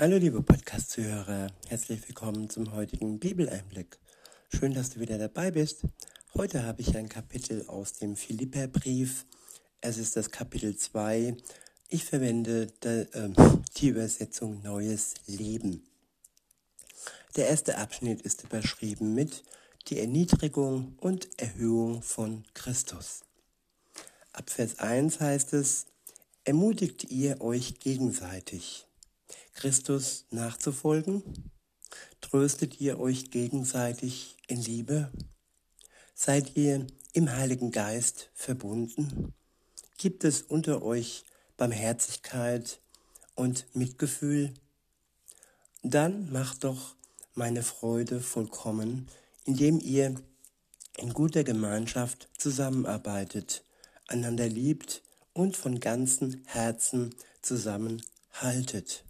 Hallo liebe Podcast-Zuhörer, herzlich willkommen zum heutigen Bibeleinblick. Schön, dass du wieder dabei bist. Heute habe ich ein Kapitel aus dem Philipperbrief. Es ist das Kapitel 2. Ich verwende de, äh, die Übersetzung Neues Leben. Der erste Abschnitt ist überschrieben mit die Erniedrigung und Erhöhung von Christus. Ab Vers 1 heißt es, ermutigt ihr euch gegenseitig Christus nachzufolgen? Tröstet ihr euch gegenseitig in Liebe? Seid ihr im Heiligen Geist verbunden? Gibt es unter euch Barmherzigkeit und Mitgefühl? Dann macht doch meine Freude vollkommen, indem ihr in guter Gemeinschaft zusammenarbeitet, einander liebt und von ganzem Herzen zusammenhaltet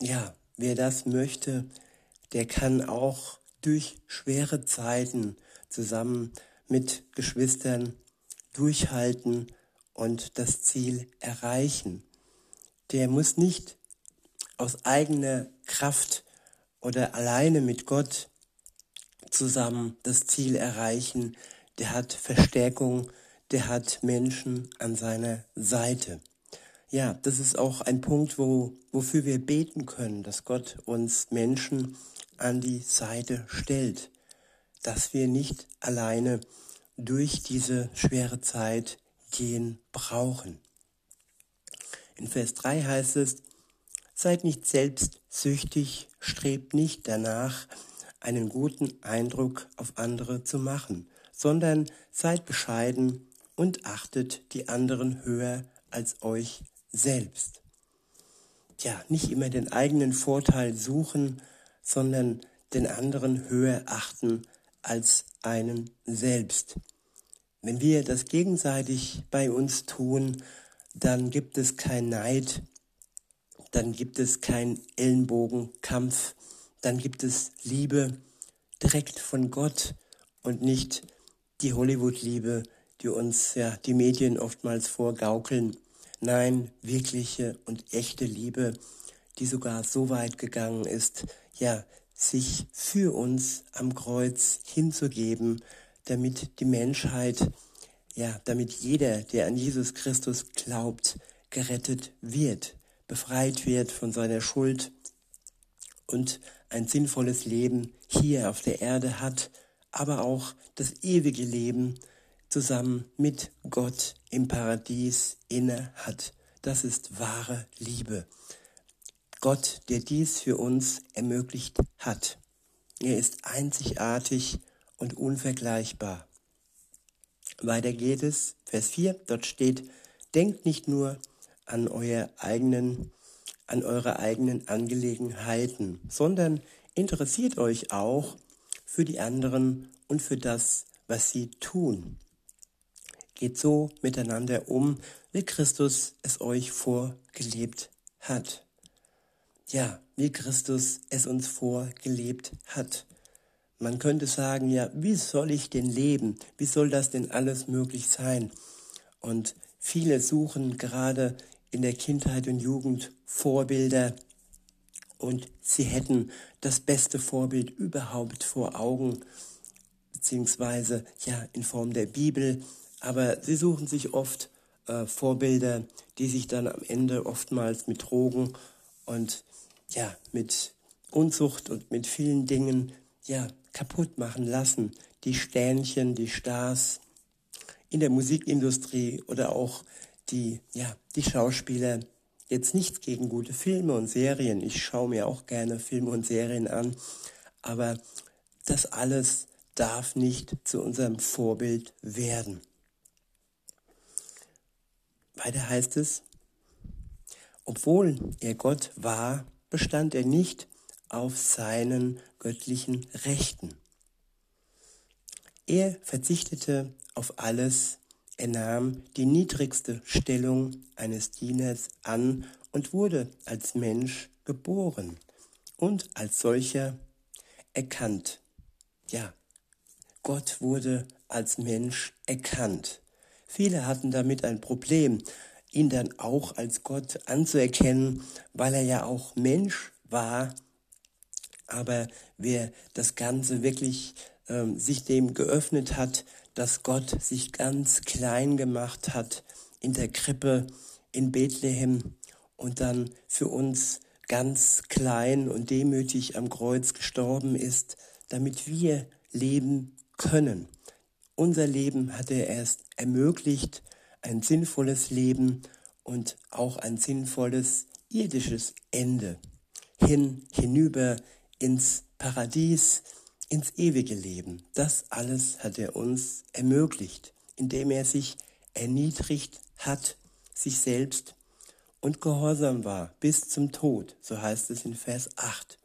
ja, wer das möchte, der kann auch durch schwere Zeiten zusammen mit Geschwistern durchhalten und das Ziel erreichen. Der muss nicht aus eigener Kraft oder alleine mit Gott zusammen das Ziel erreichen. Der hat Verstärkung, der hat Menschen an seiner Seite ja, das ist auch ein Punkt, wo, wofür wir beten können, dass Gott uns Menschen an die Seite stellt, dass wir nicht alleine durch diese schwere Zeit gehen brauchen. In Vers 3 heißt es, Seid nicht selbstsüchtig, strebt nicht danach, einen guten Eindruck auf andere zu machen, sondern seid bescheiden und achtet die anderen höher als euch selbst. Tja, nicht immer den eigenen Vorteil suchen, sondern den anderen höher achten als einen selbst. Wenn wir das gegenseitig bei uns tun, dann gibt es kein Neid, dann gibt es kein Ellenbogenkampf, dann gibt es Liebe direkt von Gott und nicht die Hollywood-Liebe, die uns ja die Medien oftmals vorgaukeln Nein, wirkliche und echte Liebe, die sogar so weit gegangen ist, ja, sich für uns am Kreuz hinzugeben, damit die Menschheit, ja, damit jeder, der an Jesus Christus glaubt, gerettet wird, befreit wird von seiner Schuld und ein sinnvolles Leben hier auf der Erde hat, aber auch das ewige Leben zusammen mit Gott im Paradies inne hat. Das ist wahre Liebe. Gott, der dies für uns ermöglicht hat. Er ist einzigartig und unvergleichbar. Weiter geht es, Vers 4, dort steht, denkt nicht nur an euer eigenen, an eure eigenen Angelegenheiten, sondern interessiert euch auch für die anderen und für das, was sie tun. Geht so miteinander um, wie Christus es euch vorgelebt hat. Ja, wie Christus es uns vorgelebt hat. Man könnte sagen, ja, wie soll ich denn leben? Wie soll das denn alles möglich sein? Und viele suchen gerade in der Kindheit und Jugend Vorbilder und sie hätten das beste Vorbild überhaupt vor Augen, beziehungsweise ja in Form der Bibel, aber sie suchen sich oft äh, Vorbilder, die sich dann am Ende oftmals mit Drogen und ja, mit Unzucht und mit vielen Dingen ja, kaputt machen lassen. Die Stähnchen, die Stars in der Musikindustrie oder auch die, ja, die Schauspieler. Jetzt nichts gegen gute Filme und Serien. Ich schaue mir auch gerne Filme und Serien an. Aber das alles darf nicht zu unserem Vorbild werden. Weiter heißt es, obwohl er Gott war, bestand er nicht auf seinen göttlichen Rechten. Er verzichtete auf alles, er nahm die niedrigste Stellung eines Dieners an und wurde als Mensch geboren und als solcher erkannt. Ja, Gott wurde als Mensch erkannt. Viele hatten damit ein Problem. ihn dann auch als Gott anzuerkennen, weil er ja auch Mensch war. Aber wer das Ganze wirklich ähm, sich dem geöffnet hat, dass Gott sich ganz klein gemacht hat in der Krippe in Bethlehem und dann für uns ganz klein und demütig am Kreuz gestorben ist, damit wir leben können. Unser Leben hat er erst ermöglicht, ein sinnvolles Leben und auch ein sinnvolles irdisches Ende hin hinüber ins Paradies, ins ewige Leben. Das alles hat er uns ermöglicht, indem er sich erniedrigt hat, sich selbst und gehorsam war bis zum Tod, so heißt es in Vers 8.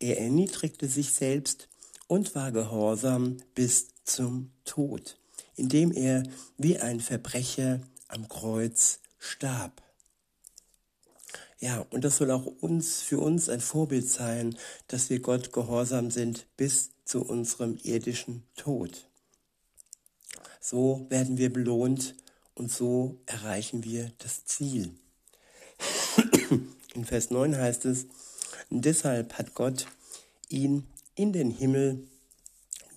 Er erniedrigte sich selbst und war gehorsam bis zum Tod, indem er wie ein Verbrecher am Kreuz starb. Ja, und das soll auch uns, für uns ein Vorbild sein, dass wir Gott gehorsam sind bis zu unserem irdischen Tod. So werden wir belohnt und so erreichen wir das Ziel. In Vers 9 heißt es, deshalb hat Gott ihn in den Himmel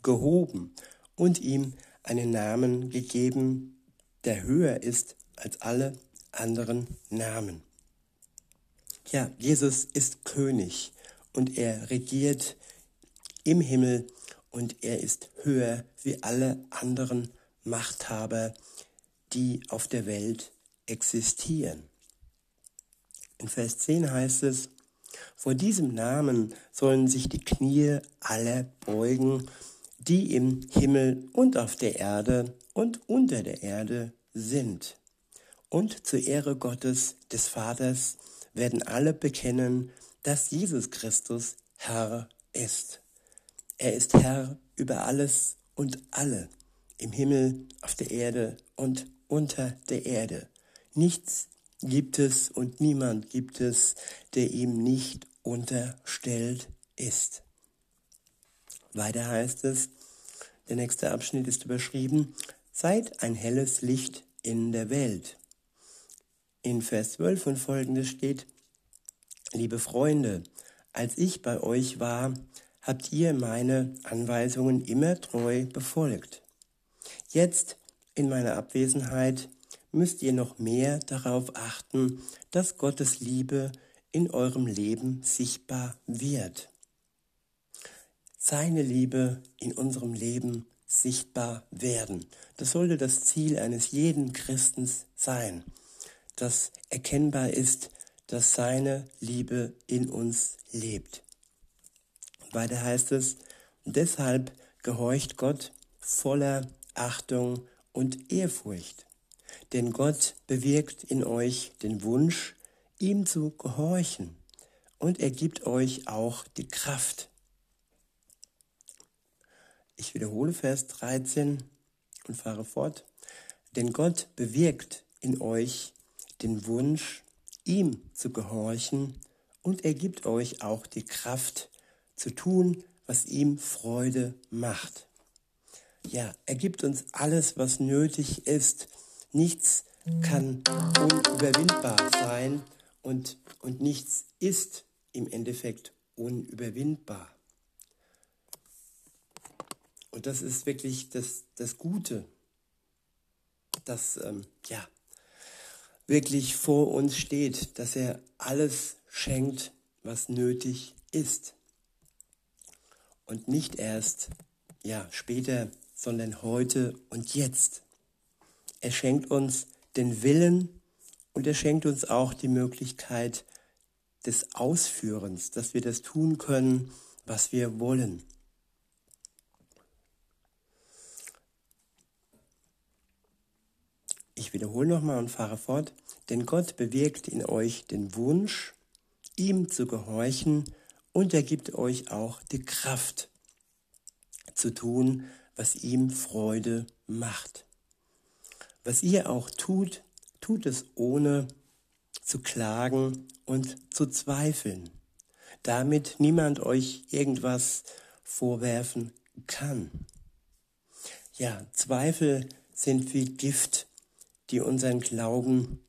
gehoben und ihm einen Namen gegeben, der höher ist als alle anderen Namen. Ja, Jesus ist König und er regiert im Himmel und er ist höher wie alle anderen Machthaber, die auf der Welt existieren. In Vers 10 heißt es, vor diesem Namen sollen sich die Knie aller beugen, die im Himmel und auf der Erde und unter der Erde sind. Und zur Ehre Gottes des Vaters werden alle bekennen, dass Jesus Christus Herr ist. Er ist Herr über alles und alle, im Himmel, auf der Erde und unter der Erde. Nichts gibt es und niemand gibt es, der ihm nicht unterstellt ist. Weiter heißt es, der nächste Abschnitt ist überschrieben, seid ein helles Licht in der Welt. In Vers 12 und folgendes steht, Liebe Freunde, als ich bei euch war, habt ihr meine Anweisungen immer treu befolgt. Jetzt, in meiner Abwesenheit, müsst ihr noch mehr darauf achten, dass Gottes Liebe in eurem Leben sichtbar wird. Seine Liebe in unserem Leben sichtbar werden. Das sollte das Ziel eines jeden Christens sein dass erkennbar ist, dass seine Liebe in uns lebt. Weiter heißt es, deshalb gehorcht Gott voller Achtung und Ehrfurcht. Denn Gott bewirkt in euch den Wunsch, ihm zu gehorchen. Und er gibt euch auch die Kraft. Ich wiederhole Vers 13 und fahre fort. Denn Gott bewirkt in euch den Wunsch, ihm zu gehorchen und er gibt euch auch die Kraft zu tun, was ihm Freude macht. Ja, er gibt uns alles, was nötig ist. Nichts kann unüberwindbar sein und, und nichts ist im Endeffekt unüberwindbar. Und das ist wirklich das, das Gute, dass ähm, ja, wirklich vor uns steht, dass er alles schenkt, was nötig ist. Und nicht erst, ja, später, sondern heute und jetzt. Er schenkt uns den Willen und er schenkt uns auch die Möglichkeit des Ausführens, dass wir das tun können, was wir wollen. Ich wiederhole nochmal und fahre fort. Denn Gott bewirkt in euch den Wunsch, ihm zu gehorchen und er gibt euch auch die Kraft zu tun, was ihm Freude macht. Was ihr auch tut, tut es ohne zu klagen und zu zweifeln, damit niemand euch irgendwas vorwerfen kann. Ja, Zweifel sind wie Gift die unseren Glauben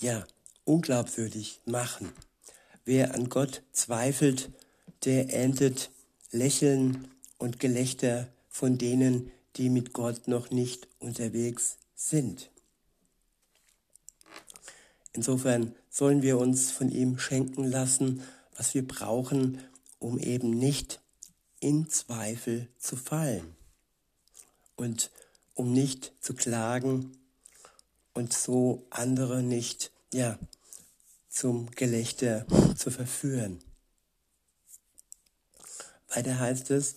ja, unglaubwürdig machen. Wer an Gott zweifelt, der erntet Lächeln und Gelächter von denen, die mit Gott noch nicht unterwegs sind. Insofern sollen wir uns von ihm schenken lassen, was wir brauchen, um eben nicht in Zweifel zu fallen und um nicht zu klagen und so andere nicht, ja, zum Gelächter zu verführen. Weiter heißt es,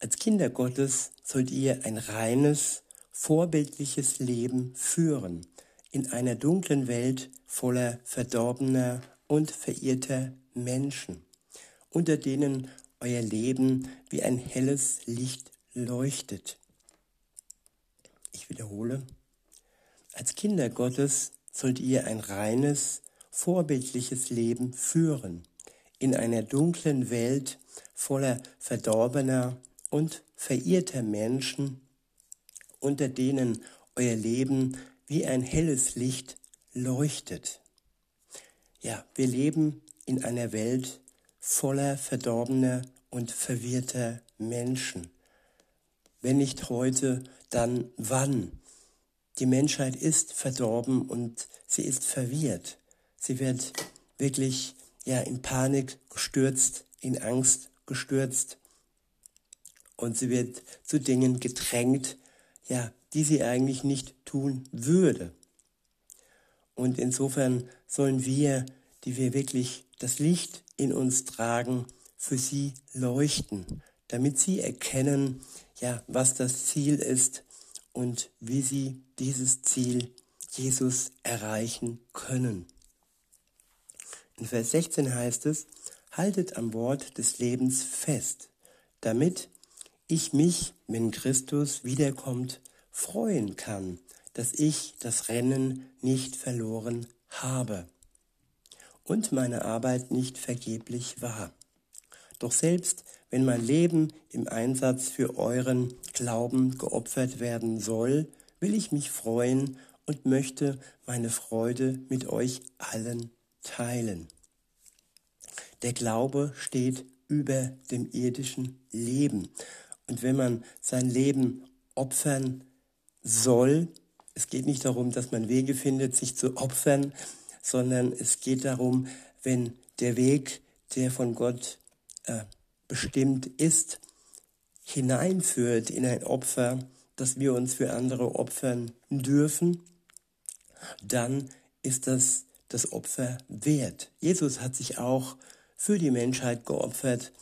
als Kinder Gottes sollt ihr ein reines, vorbildliches Leben führen in einer dunklen Welt voller verdorbener und verirrter Menschen, unter denen euer Leben wie ein helles Licht leuchtet. Ich wiederhole, als Kinder Gottes sollt ihr ein reines, vorbildliches Leben führen in einer dunklen Welt voller verdorbener und verirrter Menschen, unter denen euer Leben wie ein helles Licht leuchtet. Ja, wir leben in einer Welt voller verdorbener und verwirrter Menschen. Wenn nicht heute, dann wann? Die Menschheit ist verdorben und sie ist verwirrt. Sie wird wirklich ja in Panik gestürzt, in Angst gestürzt und sie wird zu Dingen gedrängt, ja, die sie eigentlich nicht tun würde. Und insofern sollen wir, die wir wirklich das Licht in uns tragen, für sie leuchten, damit sie erkennen, ja, was das Ziel ist und wie sie dieses Ziel Jesus erreichen können. In Vers 16 heißt es, haltet am Wort des Lebens fest, damit ich mich, wenn Christus wiederkommt, freuen kann, dass ich das Rennen nicht verloren habe und meine Arbeit nicht vergeblich war. Doch selbst wenn mein Leben im Einsatz für euren Glauben geopfert werden soll, will ich mich freuen und möchte meine Freude mit euch allen teilen. Der Glaube steht über dem irdischen Leben. Und wenn man sein Leben opfern soll, es geht nicht darum, dass man Wege findet, sich zu opfern, sondern es geht darum, wenn der Weg, der von Gott äh, bestimmt ist, hineinführt in ein Opfer, dass wir uns für andere opfern dürfen, dann ist das das Opfer wert. Jesus hat sich auch für die Menschheit geopfert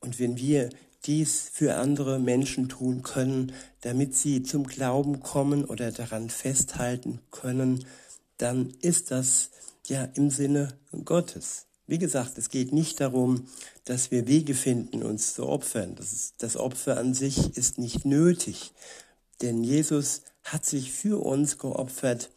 und wenn wir dies für andere Menschen tun können, damit sie zum Glauben kommen oder daran festhalten können, dann ist das ja im Sinne Gottes. Wie gesagt, es geht nicht darum, dass wir Wege finden, uns zu opfern. Das, ist, das Opfer an sich ist nicht nötig, denn Jesus hat sich für uns geopfert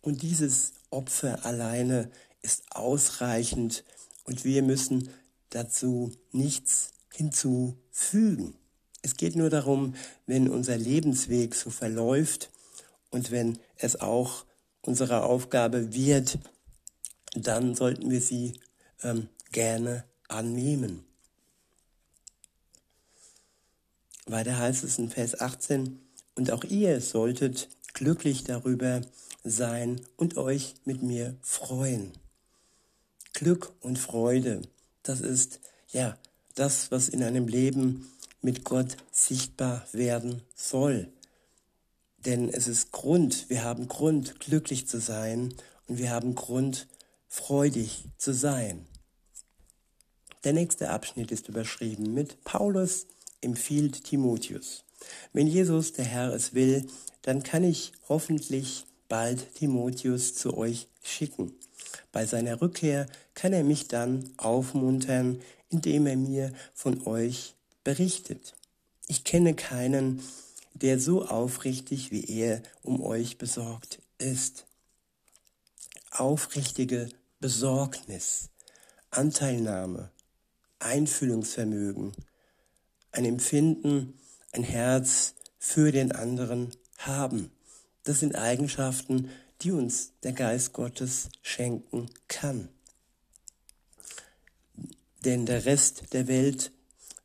und dieses Opfer alleine ist ausreichend und wir müssen dazu nichts hinzufügen. Es geht nur darum, wenn unser Lebensweg so verläuft und wenn es auch unsere Aufgabe wird, dann sollten wir sie ähm, gerne annehmen. Weiter heißt es in Vers 18, und auch ihr solltet glücklich darüber sein und euch mit mir freuen. Glück und Freude, das ist ja das, was in einem Leben mit Gott sichtbar werden soll. Denn es ist Grund, wir haben Grund, glücklich zu sein und wir haben Grund, freudig zu sein. Der nächste Abschnitt ist überschrieben mit Paulus empfiehlt Timotheus. Wenn Jesus, der Herr, es will, dann kann ich hoffentlich bald Timotheus zu euch schicken. Bei seiner Rückkehr kann er mich dann aufmuntern, indem er mir von euch berichtet. Ich kenne keinen, der so aufrichtig wie er um euch besorgt ist. Aufrichtige Besorgnis, Anteilnahme, Einfühlungsvermögen, ein Empfinden, ein Herz für den anderen haben. Das sind Eigenschaften, die uns der Geist Gottes schenken kann. Denn der Rest der Welt,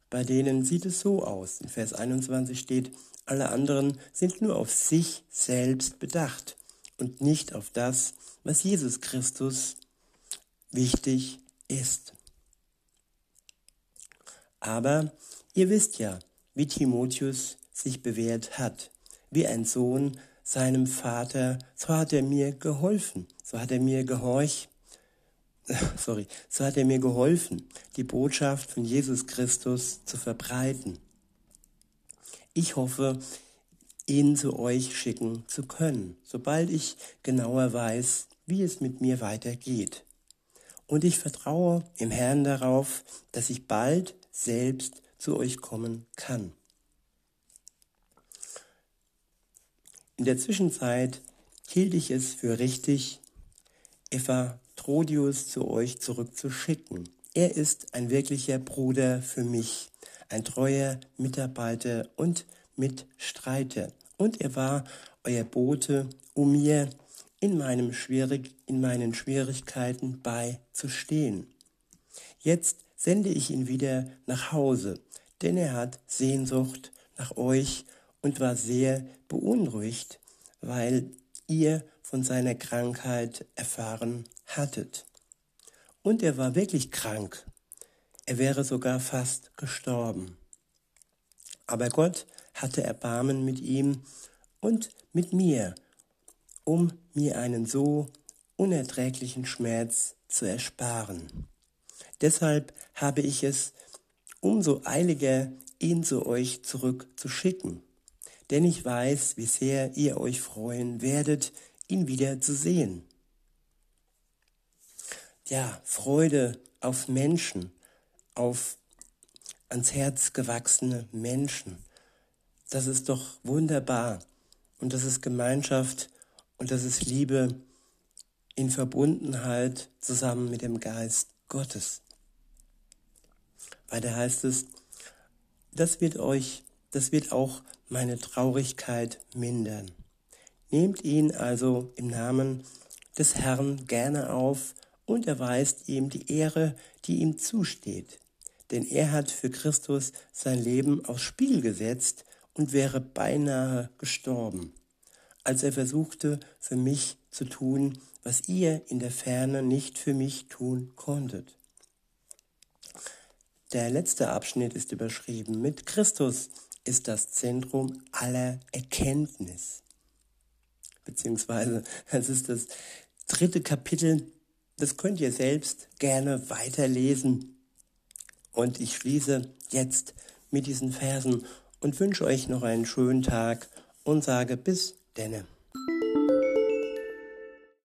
bei denen sieht es so aus. In Vers 21 steht, alle anderen sind nur auf sich selbst bedacht und nicht auf das, was Jesus Christus wichtig ist. Aber ihr wisst ja, wie Timotheus sich bewährt hat, wie ein Sohn seinem Vater, so hat er mir geholfen, so hat er mir gehorcht, sorry, so hat er mir geholfen, die Botschaft von Jesus Christus zu verbreiten. Ich hoffe, ihn zu euch schicken zu können, sobald ich genauer weiß, wie es mit mir weitergeht. Und ich vertraue im Herrn darauf, dass ich bald selbst zu euch kommen kann. In der Zwischenzeit hielt ich es für richtig, Ephatrodius zu euch zurückzuschicken. Er ist ein wirklicher Bruder für mich, ein treuer Mitarbeiter und Mitstreiter. Und er war euer Bote, um mir in, meinem Schwierig, in meinen Schwierigkeiten beizustehen. Jetzt sende ich ihn wieder nach Hause, denn er hat Sehnsucht nach euch und war sehr beunruhigt, weil ihr von seiner Krankheit erfahren hattet. Und er war wirklich krank. Er wäre sogar fast gestorben. Aber Gott hatte Erbarmen mit ihm und mit mir, um mir einen so unerträglichen Schmerz zu ersparen. Deshalb habe ich es umso eiliger, ihn zu euch zurückzuschicken. Denn ich weiß, wie sehr ihr euch freuen werdet, ihn wieder zu sehen. Ja, Freude auf Menschen, auf ans Herz gewachsene Menschen. Das ist doch wunderbar. Und das ist Gemeinschaft und das ist Liebe in Verbundenheit zusammen mit dem Geist Gottes. Weiter heißt es, das wird euch, das wird auch meine Traurigkeit mindern. Nehmt ihn also im Namen des Herrn gerne auf und erweist ihm die Ehre, die ihm zusteht. Denn er hat für Christus sein Leben aufs Spiel gesetzt und wäre beinahe gestorben, als er versuchte, für mich zu tun, was ihr in der Ferne nicht für mich tun konntet. Der letzte Abschnitt ist überschrieben mit Christus ist das Zentrum aller Erkenntnis. Beziehungsweise, es ist das dritte Kapitel, das könnt ihr selbst gerne weiterlesen. Und ich schließe jetzt mit diesen Versen und wünsche euch noch einen schönen Tag und sage bis denem.